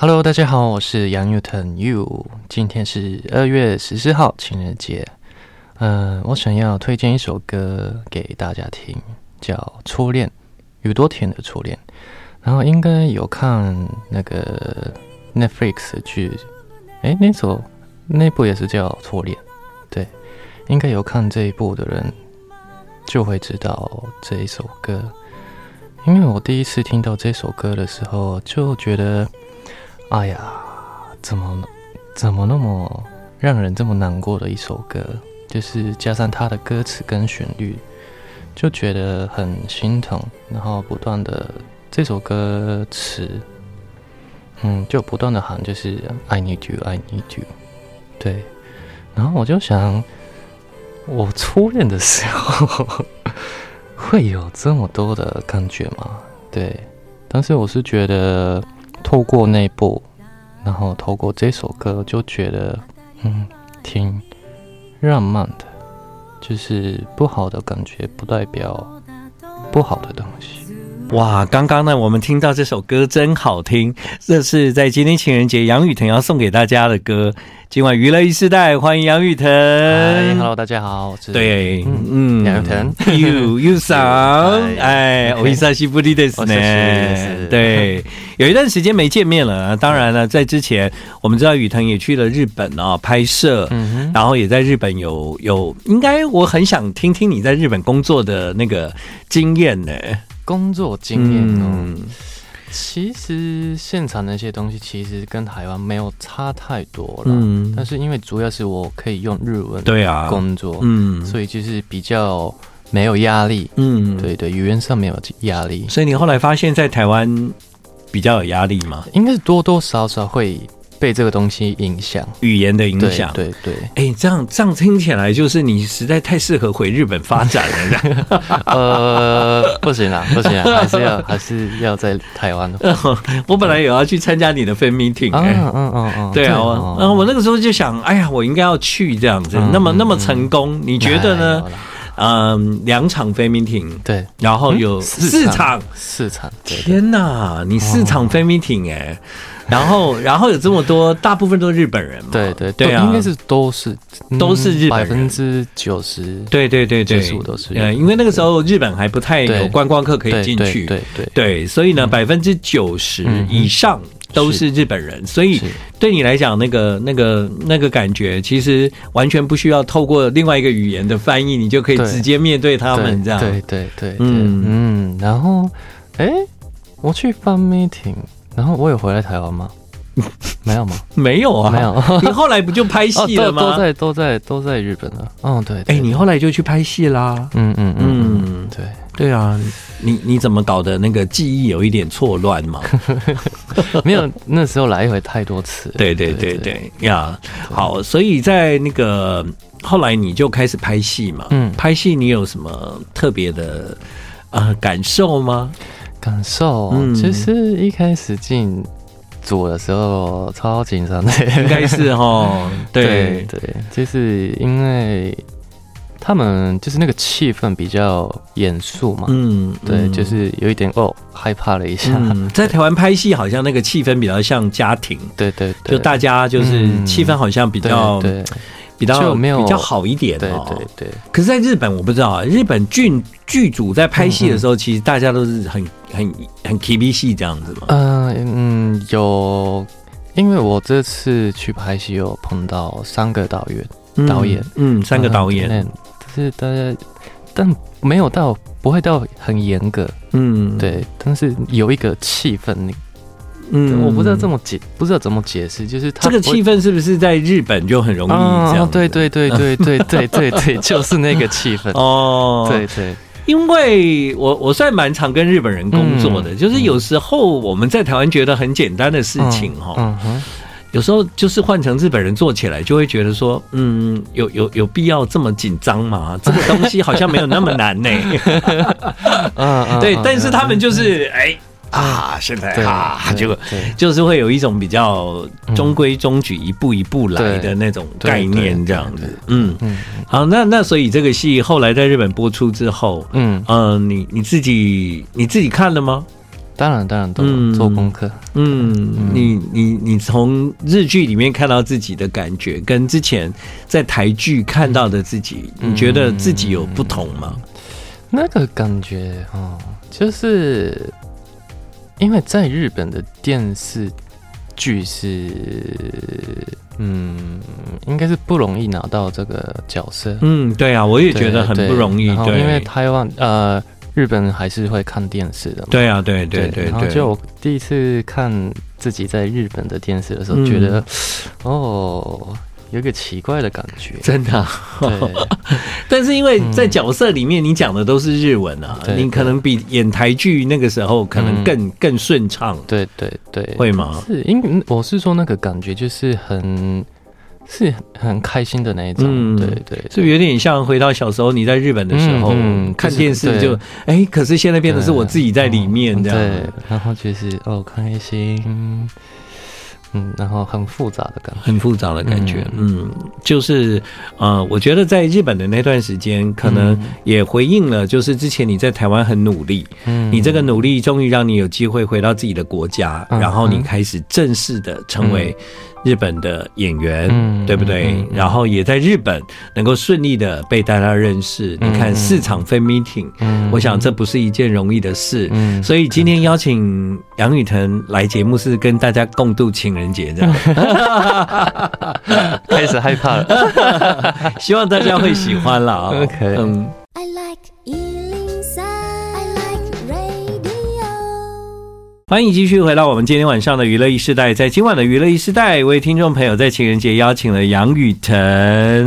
Hello，大家好，我是杨宇腾 You。今天是二月十四号情人节，嗯、呃，我想要推荐一首歌给大家听，叫《初恋》，宇多田的《初恋》。然后应该有看那个 Netflix 的剧，诶，那首那部也是叫《初恋》，对，应该有看这一部的人就会知道这一首歌。因为我第一次听到这首歌的时候，就觉得。哎呀，怎么怎么那么让人这么难过的一首歌？就是加上他的歌词跟旋律，就觉得很心疼。然后不断的这首歌词，嗯，就不断的喊，就是 I need you, I need you。对，然后我就想，我初恋的时候会有这么多的感觉吗？对，但是我是觉得。透过那部，然后透过这首歌，就觉得嗯，挺浪漫的。就是不好的感觉，不代表不好的东西。哇，刚刚呢，我们听到这首歌真好听，这是在今天情人节，杨雨腾要送给大家的歌。今晚娱乐一世代，欢迎杨雨腾。Hi，Hello，大家好。对，嗯，杨宇腾，You You song，哎，我伊萨西布利的斯呢？对，有一段时间没见面了。当然了，在之前，我们知道雨腾也去了日本啊拍摄，嗯，然后也在日本有有，应该我很想听听你在日本工作的那个经验呢。工作经验哦，嗯、其实现场那些东西其实跟台湾没有差太多了。嗯，但是因为主要是我可以用日文对啊工作，嗯，所以就是比较没有压力。嗯，对对，语言上没有压力。所以你后来发现，在台湾比较有压力吗？应该是多多少少会。被这个东西影响，语言的影响，对对，哎、欸，这样这样听起来就是你实在太适合回日本发展了。呃，不行啊，不行啊，还是要 还是要在台湾。我本来有要去参加你的 fan meeting，嗯嗯嗯嗯，对啊，我嗯我那个时候就想，哎呀，我应该要去这样子，嗯、那么那么成功，你觉得呢？嗯，两场 fan meeting，对，然后有四场，四场，天哪，你四场 fan meeting 哎。然后，然后有这么多，大部分都是日本人嘛？对对对啊，应该是都是都是日本人，百分之九十，对。对对对，都是。呃，因为那个时候日本还不太有观光客可以进去，对对对，所以呢，百分之九十以上都是日本人，所以对你来讲，那个那个那个感觉，其实完全不需要透过另外一个语言的翻译，你就可以直接面对他们这样。对对对，嗯。嗯，然后，哎，我去 fan meeting。然后我有回来台湾吗？没有吗？没有啊，没有。你后来不就拍戏了吗？都在都在都在日本了。嗯，对。哎，你后来就去拍戏啦。嗯嗯嗯，对对啊。你你怎么搞的？那个记忆有一点错乱吗？没有，那时候来回太多次。对对对对呀。好，所以在那个后来你就开始拍戏嘛。嗯，拍戏你有什么特别的呃感受吗？感受，其实一开始进组的时候超紧张的，应该是哦，对。对，就是因为他们就是那个气氛比较严肃嘛，嗯，对，就是有一点哦害怕了一下。在台湾拍戏好像那个气氛比较像家庭，对对，就大家就是气氛好像比较对。比较没有比较好一点，对对对。可是，在日本我不知道啊，日本剧剧组在拍戏的时候，其实大家都是很很很 KB 戏这样子嘛。嗯嗯，有，因为我这次去拍戏有碰到三个导演，导演，嗯，三个导演，就是大家，但没有到不会到很严格，嗯，对，但是有一个气氛。嗯，我不知道这么解，不知道怎么解释，就是这个气氛是不是在日本就很容易这样？哦，对对对对对对对对，就是那个气氛 哦。对对，因为我我算蛮常跟日本人工作的，就是有时候我们在台湾觉得很简单的事情哈，有时候就是换成日本人做起来，就会觉得说，嗯，有有有必要这么紧张吗？这个东西好像没有那么难呢。嗯，对，但是他们就是哎。啊，现在啊，就就是会有一种比较中规中矩、一步一步来的那种概念，这样子。嗯嗯，好，那那所以这个戏后来在日本播出之后，嗯嗯，你你自己你自己看了吗？当然当然都有做功课。嗯，嗯你你你从日剧里面看到自己的感觉，跟之前在台剧看到的自己，你觉得自己有不同吗？嗯、那个感觉哦，就是因为在日本的电视剧是，嗯，应该是不容易拿到这个角色。嗯，对啊，我也觉得很不容易。对，因为台湾呃。日本还是会看电视的嘛？对啊，对对对，对。然后就我第一次看自己在日本的电视的时候，觉得、嗯、哦，有个奇怪的感觉，真的。但是因为在角色里面，你讲的都是日文啊，嗯、你可能比演台剧那个时候可能更、嗯、更顺畅。对对对。会吗？是，因为我是说那个感觉就是很。是很开心的那一种，嗯、对，对对，是有点像回到小时候你在日本的时候、嗯嗯、看电视就，哎、欸，可是现在变得是我自己在里面这样，对，然后就是哦开心，嗯，然后很复杂的感觉，很复杂的感觉，嗯，嗯就是呃，我觉得在日本的那段时间，可能也回应了，就是之前你在台湾很努力，嗯，你这个努力终于让你有机会回到自己的国家，嗯、然后你开始正式的成为。日本的演员，嗯、对不对？嗯嗯、然后也在日本能够顺利的被大家认识。嗯、你看市场 fan meeting，嗯、我想这不是一件容易的事。嗯、所以今天邀请杨雨腾来节目，是跟大家共度情人节，这样。开始害怕了，希望大家会喜欢了。OK，嗯。欢迎继续回到我们今天晚上的娱乐一时代，在今晚的娱乐一时代，为听众朋友在情人节邀请了杨雨腾，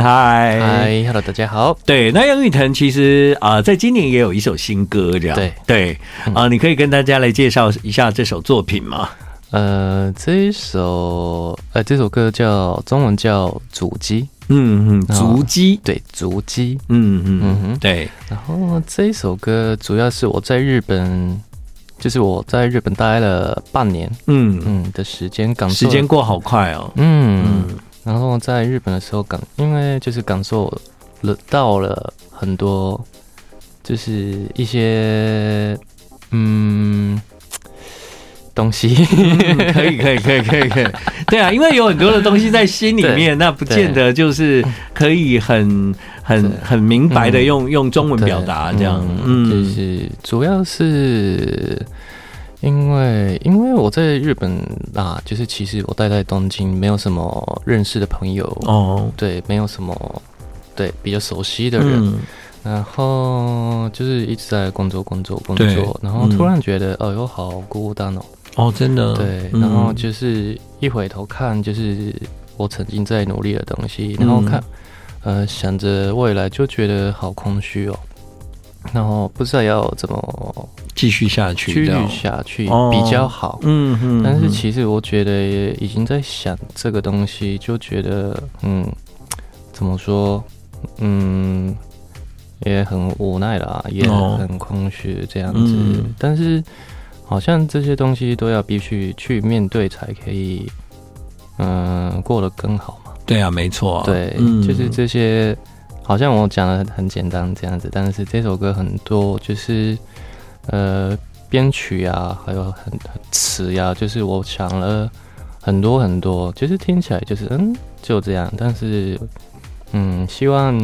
嗨。嗨，Hello，大家好。对，那杨雨腾其实啊、呃，在今年也有一首新歌，这样。对。对。啊、呃，你可以跟大家来介绍一下这首作品吗？呃，这一首呃，这首歌叫中文叫《足迹》，嗯嗯，足迹，对，足迹，嗯嗯嗯哼，对。然后这一首歌主要是我在日本。就是我在日本待了半年，嗯。嗯的时间，感受时间过好快哦，嗯，嗯。然后在日本的时候感，因为就是感受了到了很多，就是一些嗯。东西、嗯、可以可以可以可以可以，对啊，因为有很多的东西在心里面，那不见得就是可以很很很明白的用用中文表达这样。嗯，就是主要是因为因为我在日本啊，就是其实我待在东京，没有什么认识的朋友。哦，对，没有什么对比较熟悉的人，嗯、然后就是一直在工作工作工作，然后突然觉得哦，哟、嗯，好孤单哦。哦，真的，对，然后就是一回头看，就是我曾经在努力的东西，然后看，呃，想着未来，就觉得好空虚哦，然后不知道要怎么继续下去，继续下去比较好，嗯嗯，但是其实我觉得也已经在想这个东西，就觉得，嗯，怎么说，嗯，也很无奈啦，也很空虚这样子，但是。好像这些东西都要必须去面对才可以，嗯，过得更好嘛。对啊，没错。对，嗯、就是这些，好像我讲的很简单这样子，但是这首歌很多就是，呃，编曲啊，还有很词呀，就是我想了很多很多，就是听起来就是嗯，就这样，但是嗯，希望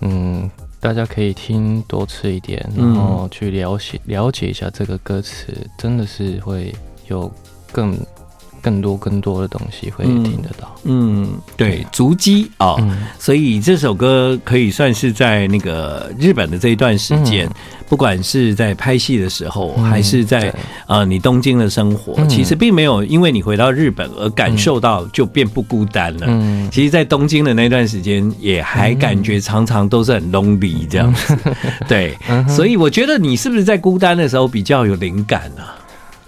嗯。大家可以听多次一点，然后去了解了解一下这个歌词，真的是会有更。更多更多的东西会听得到，嗯，嗯，对，足迹啊，嗯、所以这首歌可以算是在那个日本的这一段时间，嗯、不管是在拍戏的时候，嗯、还是在呃你东京的生活，嗯、其实并没有因为你回到日本而感受到就变不孤单了。嗯，其实，在东京的那段时间，也还感觉常常都是很 lonely 这样子。嗯、对，所以我觉得你是不是在孤单的时候比较有灵感呢、啊？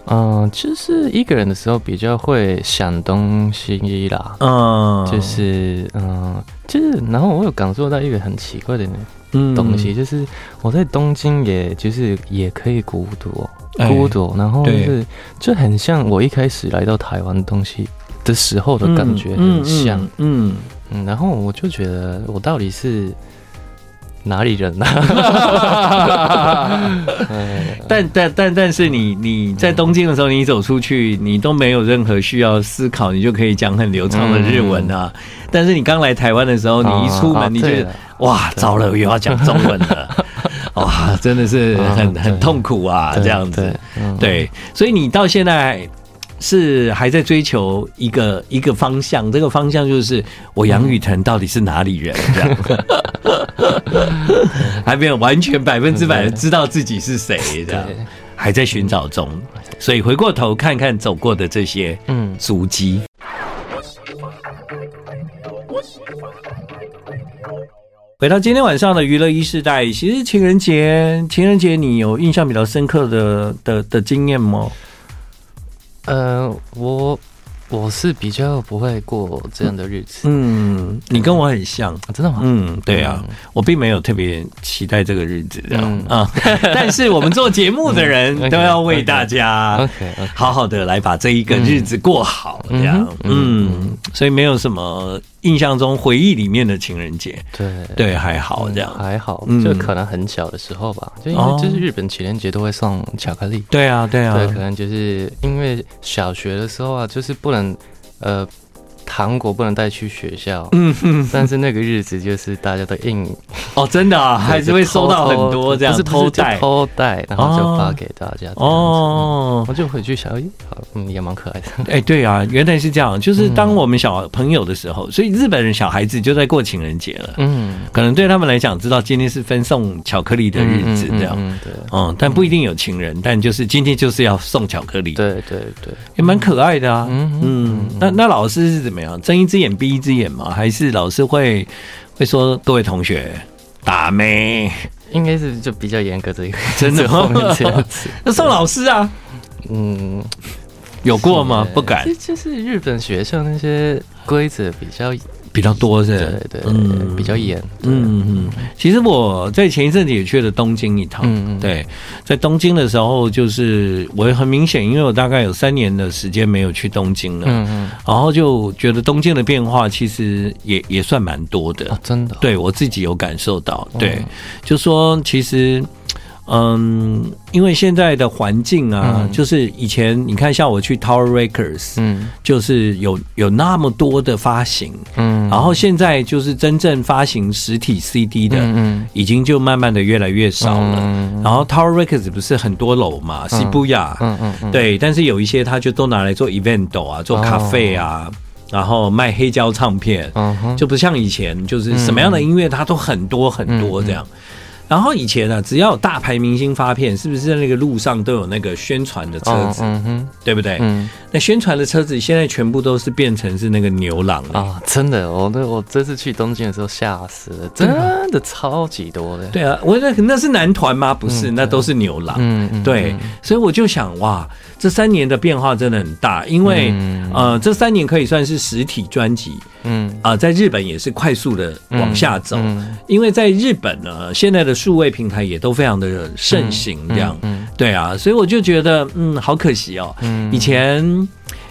嗯，就是一个人的时候比较会想东西啦。嗯，就是嗯，就是然后我有感受到一个很奇怪的东西，就是我在东京，也就是也可以孤独，孤独，然后就是就很像我一开始来到台湾东西的时候的感觉，很像。嗯嗯，然后我就觉得我到底是哪里人啊？但但但但是你你在东京的时候，你走出去，你都没有任何需要思考，你就可以讲很流畅的日文啊。但是你刚来台湾的时候，你一出门，你觉得哇，糟了，又要讲中文了，哇，真的是很很痛苦啊，这样子。对，所以你到现在。是还在追求一个一个方向，这个方向就是我杨雨腾到底是哪里人？这样 还没有完全百分之百的知道自己是谁，的还在寻找中。所以回过头看看走过的这些嗯足迹。回到今天晚上的娱乐一世代，其实情人节，情人节你有印象比较深刻的的的经验吗？呃，我我是比较不会过这样的日子。嗯，你跟我很像，啊、真的吗？嗯，对啊，嗯、我并没有特别期待这个日子这样啊。嗯、但是我们做节目的人 都要为大家好好的来把这一个日子过好，这样。嗯，所以没有什么。印象中回忆里面的情人节，对。对，还好这样，还好，就可能很小的时候吧，就因为就是日本情人节都会送巧克力，对啊对啊，对，可能就是因为小学的时候啊，就是不能呃。糖果不能带去学校，嗯哼，但是那个日子就是大家都硬 哦，真的啊，还是会收到很多这样，是偷带。偷带，然后就发给大家哦，我就回去想，哎，好，嗯，也蛮可爱的，哎，对啊，原来是这样，就是当我们小朋友的时候，所以日本人小孩子就在过情人节了，嗯，可能对他们来讲，知道今天是分送巧克力的日子，这样，对，嗯，但不一定有情人，但就是今天就是要送巧克力，对对对，也蛮可爱的啊，嗯嗯，那那老师是怎么样？睁一只眼闭一只眼吗？还是老师会会说各位同学打咩？应该是就比较严格的一个，真的吗？那宋老师啊，嗯，有过吗？不敢，就是日本学校那些规则比较。比较多是，对对，嗯，比较严，嗯嗯。其实我在前一阵子也去了东京一趟，嗯嗯，对，在东京的时候，就是我很明显，因为我大概有三年的时间没有去东京了，嗯嗯，然后就觉得东京的变化其实也也算蛮多的，真的，对我自己有感受到，对，就说其实。嗯，因为现在的环境啊，嗯、就是以前你看，像我去 Tower Records，嗯，就是有有那么多的发行，嗯，然后现在就是真正发行实体 CD 的，嗯，已经就慢慢的越来越少了。嗯、然后 Tower Records 不是很多楼嘛，西布亚，嗯嗯，嗯。对，但是有一些他就都拿来做 event 啊，做咖啡啊，哦、然后卖黑胶唱片，就不像以前，就是什么样的音乐它都很多很多这样。嗯嗯然后以前呢、啊，只要有大牌明星发片，是不是在那个路上都有那个宣传的车子？嗯哼，对不对？嗯，那宣传的车子现在全部都是变成是那个牛郎啊！真的，我那我这次去东京的时候吓死了，真的超级多的。对啊，我那那是男团吗？不是，那都是牛郎。嗯，对，所以我就想，哇，这三年的变化真的很大，因为呃，这三年可以算是实体专辑。嗯。啊，在日本也是快速的往下走，因为在日本呢，现在的数位平台也都非常的盛行，这样，对啊，所以我就觉得，嗯，好可惜哦，以前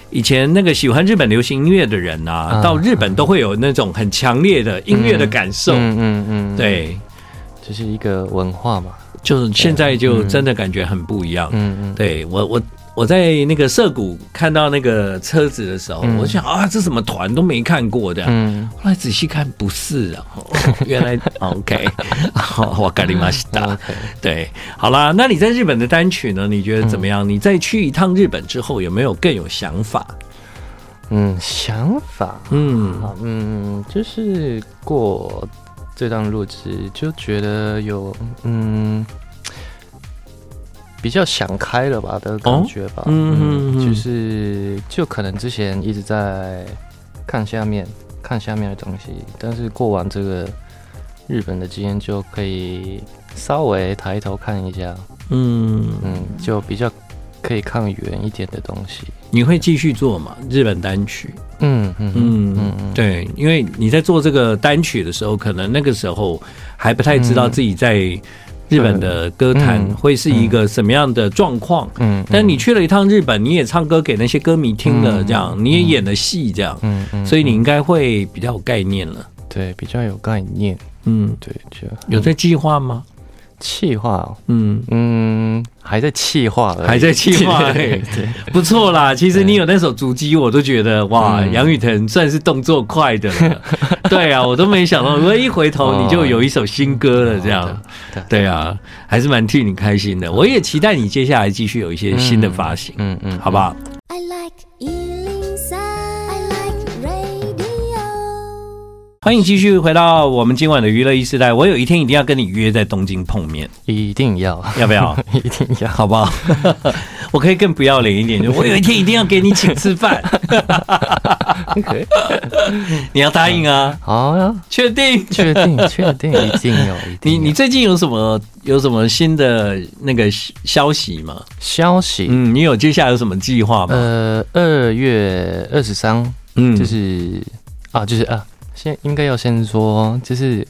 以前那个喜欢日本流行音乐的人啊，到日本都会有那种很强烈的音乐的感受，嗯嗯嗯，对，这是一个文化嘛，就是现在就真的感觉很不一样，嗯嗯，对我我。我在那个涩谷看到那个车子的时候，嗯、我想啊，这什么团都没看过的。嗯，后来仔细看，不是啊，原来 OK，我咖喱玛西达。对，好啦，那你在日本的单曲呢？你觉得怎么样？嗯、你再去一趟日本之后，有没有更有想法？嗯，想法，嗯嗯，就是过这段路子就觉得有嗯。比较想开了吧的感觉吧，嗯，就是就可能之前一直在看下面看下面的东西，但是过完这个日本的经验就可以稍微抬头看一下，嗯嗯，就比较可以看远一点的东西。你会继续做吗？日本单曲？嗯嗯嗯嗯，对，因为你在做这个单曲的时候，可能那个时候还不太知道自己在。日本的歌坛会是一个什么样的状况？嗯，但你去了一趟日本，你也唱歌给那些歌迷听了，这样你也演了戏，这样，嗯嗯，所以你应该会比较有概念了。对，比较有概念。嗯，对，就有在计划吗？企划，嗯嗯，还在企划，还在企划，对，不错啦。其实你有那首足迹，我都觉得哇，杨宇腾算是动作快的了。对啊，我都没想到，我一回头 你就有一首新歌了，这样。对啊，还是蛮替你开心的。我也期待你接下来继续有一些新的发型，嗯嗯，好不好？欢迎继续回到我们今晚的娱乐一时代。我有一天一定要跟你约在东京碰面，一定要，要不要？一定要，好不好？我可以更不要脸一点，就我有一天一定要给你请吃饭。你要答应啊？好呀，确定？确定？确定？一定要？你你最近有什么有什么新的那个消息吗？消息？嗯，你有接下来有什么计划吗？呃，二月二十三，嗯，就是啊，就是啊。先应该要先说，就是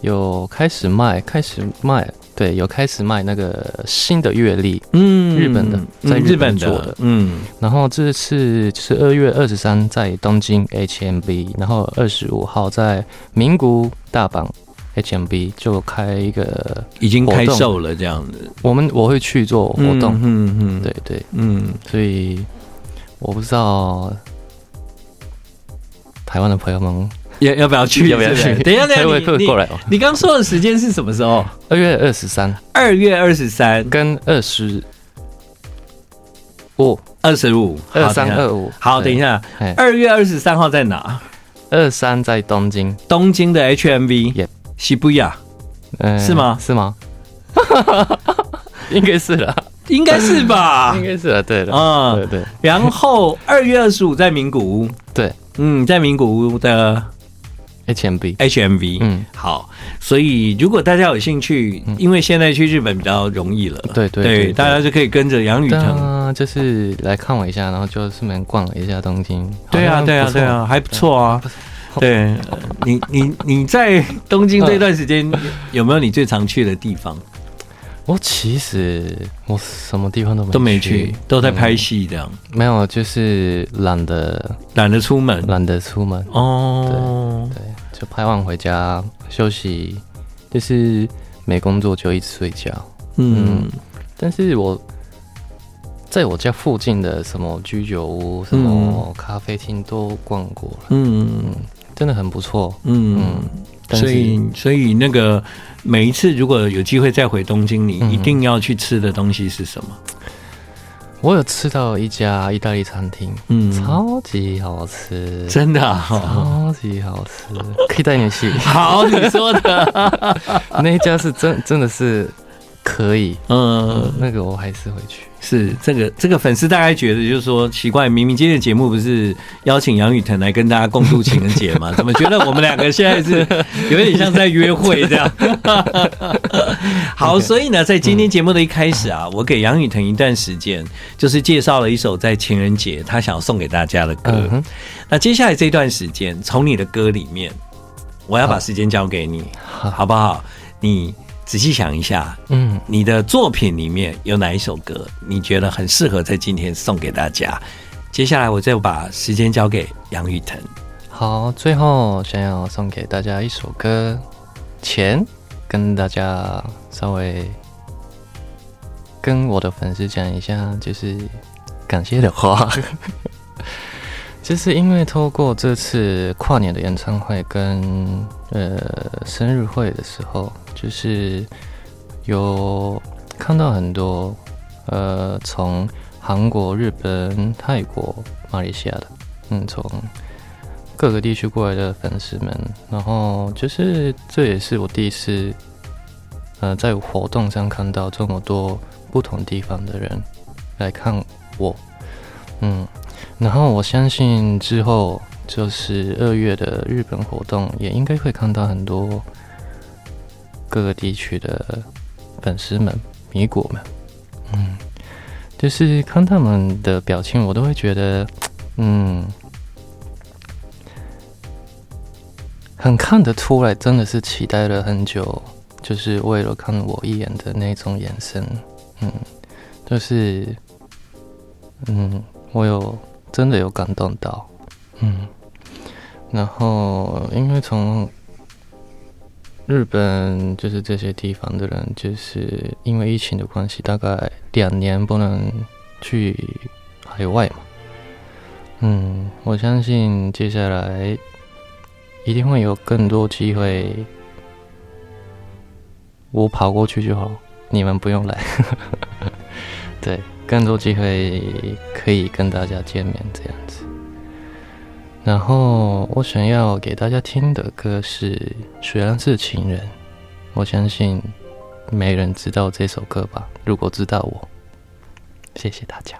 有开始卖，开始卖，对，有开始卖那个新的月历，嗯，日本的，在日本做的，嗯，然后这次就是二月二十三在东京 HMB，然后二十五号在名古屋大阪 HMB 就开一个已经开售了这样子，我们我会去做活动，嗯嗯，对对，嗯，所以我不知道台湾的朋友们。要要不要去？要不要去？等一下，等一下，你过来哦。你刚说的时间是什么时候？二月二十三。二月二十三跟二十五，二十五，二三二五。好，等一下。二月二十三号在哪？二三在东京，东京的 HMV。西布亚，是吗？是吗？应该是了，应该是吧？应该是了，对的。嗯，对对。然后二月二十五在名古屋。对，嗯，在名古屋的。HMV，HMV，嗯，好，所以如果大家有兴趣，因为现在去日本比较容易了，对对对，大家就可以跟着杨宇腾，就是来看我一下，然后就顺便逛了一下东京。对啊，对啊，对啊，还不错啊。对，你你你在东京 这段时间有没有你最常去的地方？我其实我什么地方都没都没去，都在拍戏这样。没有，就是懒得懒得出门，懒得出门。哦，对对。就拍完回家休息，就是没工作就一直睡觉。嗯，嗯，但是我在我家附近的什么居酒屋、什么咖啡厅都逛过了。嗯嗯，真的很不错。嗯嗯，所以所以那个每一次如果有机会再回东京，你一定要去吃的东西是什么？我有吃到一家意大利餐厅，嗯，超级好吃，真的，超级好吃，可以带你去。好，你说的。那一家是真真的是可以，嗯，那个我还是会去。是这个这个粉丝大概觉得就是说奇怪，明明今天的节目不是邀请杨雨腾来跟大家共度情人节吗？怎么觉得我们两个现在是有点像在约会这样？好，所以呢，在今天节目的一开始啊，我给杨雨腾一段时间，就是介绍了一首在情人节他想要送给大家的歌。那接下来这段时间，从你的歌里面，我要把时间交给你，好不好？你。仔细想一下，嗯，你的作品里面有哪一首歌你觉得很适合在今天送给大家？接下来我再把时间交给杨宇腾。好，最后想要送给大家一首歌，前跟大家稍微跟我的粉丝讲一下，就是感谢的话，就是因为透过这次跨年的演唱会跟呃生日会的时候。就是有看到很多呃，从韩国、日本、泰国、马来西亚的，嗯，从各个地区过来的粉丝们，然后就是这也是我第一次呃，在活动上看到这么多不同地方的人来看我，嗯，然后我相信之后就是二月的日本活动也应该会看到很多。各个地区的粉丝们、米果们，嗯，就是看他们的表情，我都会觉得，嗯，很看得出来，真的是期待了很久，就是为了看我一眼的那种眼神，嗯，就是，嗯，我有真的有感动到，嗯，然后因为从日本就是这些地方的人，就是因为疫情的关系，大概两年不能去海外嘛。嗯，我相信接下来一定会有更多机会，我跑过去就好，你们不用来。对，更多机会可以跟大家见面这样子。然后我想要给大家听的歌是《虽然是情人》，我相信没人知道这首歌吧？如果知道我，谢谢大家。